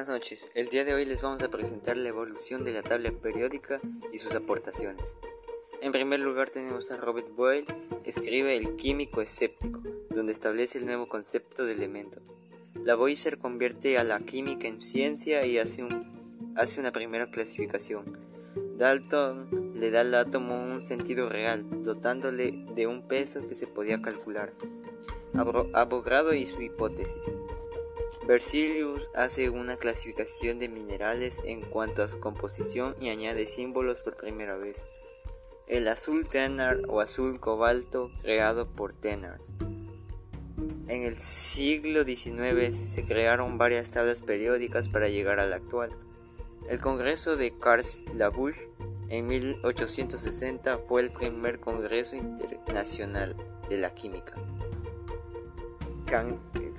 Buenas noches, el día de hoy les vamos a presentar la evolución de la tabla periódica y sus aportaciones. En primer lugar tenemos a Robert Boyle, escribe El químico escéptico, donde establece el nuevo concepto de elemento. Lavoisier convierte a la química en ciencia y hace, un, hace una primera clasificación. Dalton le da al átomo un sentido real, dotándole de un peso que se podía calcular. Abogado y su hipótesis. Berzelius hace una clasificación de minerales en cuanto a su composición y añade símbolos por primera vez. El azul tenar o azul cobalto creado por Tenar. En el siglo XIX se crearon varias tablas periódicas para llegar a la actual. El Congreso de Karlsruhe en 1860 fue el primer Congreso Internacional de la Química.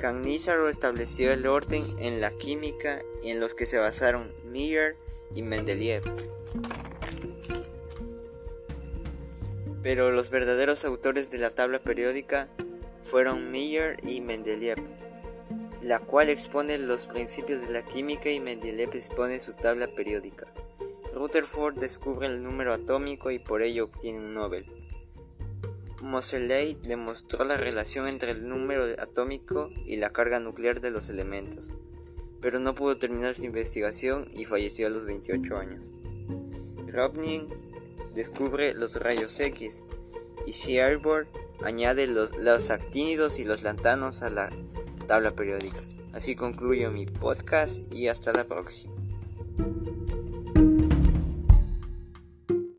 Cannizzaro estableció el orden en la química en los que se basaron Meyer y Mendeleev. Pero los verdaderos autores de la tabla periódica fueron Meyer y Mendeleev, la cual expone los principios de la química y Mendeleev expone su tabla periódica. Rutherford descubre el número atómico y por ello obtiene un Nobel. Moseley demostró la relación entre el número atómico y la carga nuclear de los elementos, pero no pudo terminar su investigación y falleció a los 28 años. Robnin descubre los rayos X y Shearbord añade los, los actínidos y los lantanos a la tabla periódica. Así concluyo mi podcast y hasta la próxima.